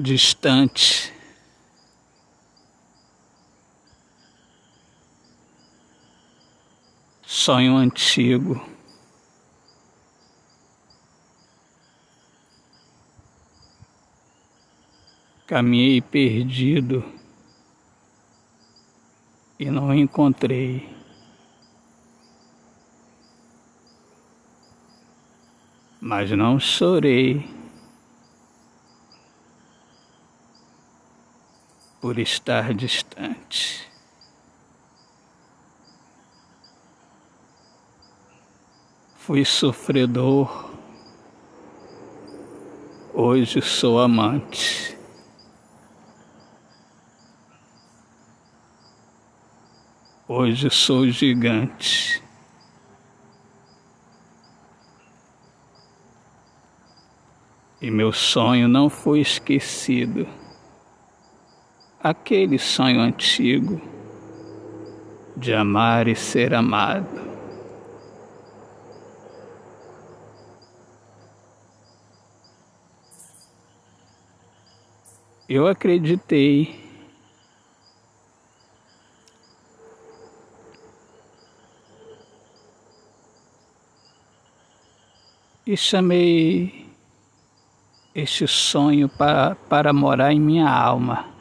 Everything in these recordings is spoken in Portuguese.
distante. Sonho antigo. Caminhei perdido e não encontrei. Mas não chorei. Por estar distante. Fui sofredor, hoje sou amante. Hoje sou gigante. E meu sonho não foi esquecido aquele sonho antigo de amar e ser amado. Eu acreditei e chamei este sonho para, para morar em minha alma.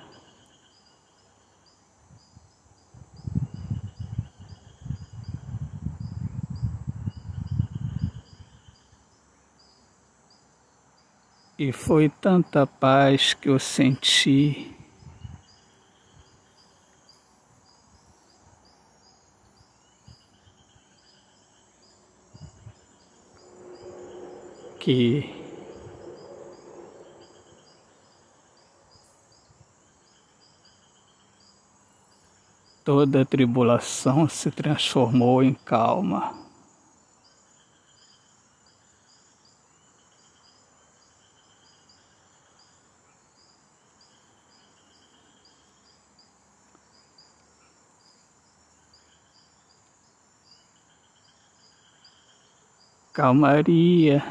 E foi tanta paz que eu senti. Que toda tribulação se transformou em calma. Calmaria.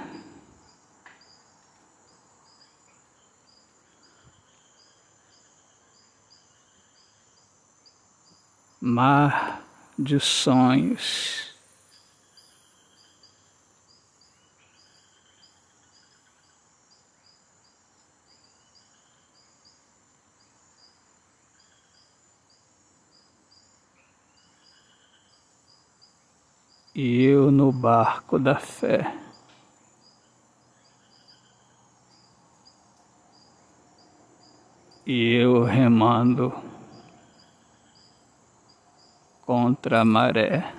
Mar de sonhos. E eu no barco da fé. E eu remando contra a maré.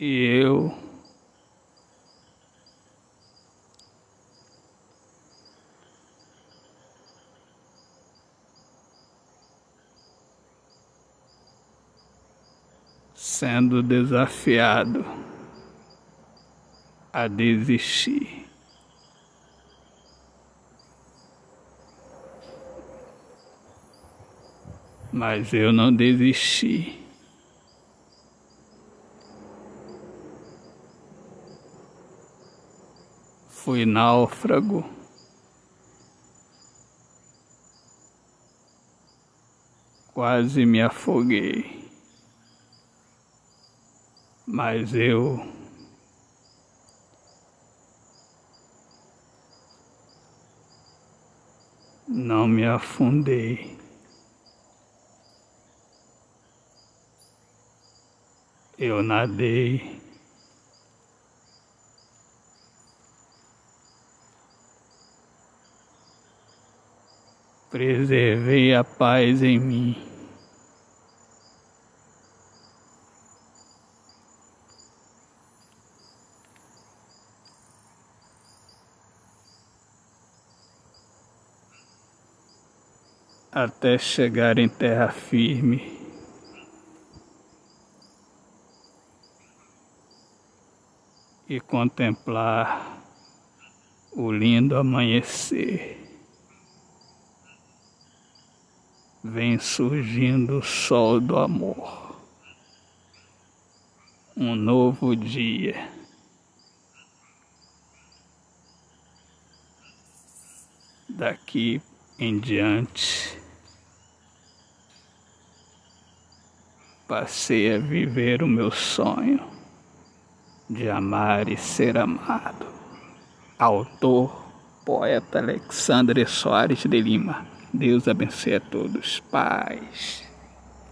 E eu sendo desafiado a desistir. Mas eu não desisti. Fui náufrago. Quase me afoguei mas eu não me afundei. Eu nadei. Preservei a paz em mim. Até chegar em terra firme. E contemplar o lindo amanhecer. vem surgindo o sol do amor. Um novo dia. Daqui em diante, passei a viver o meu sonho de amar e ser amado. Autor, poeta Alexandre Soares de Lima. Deus abençoe a todos. Paz.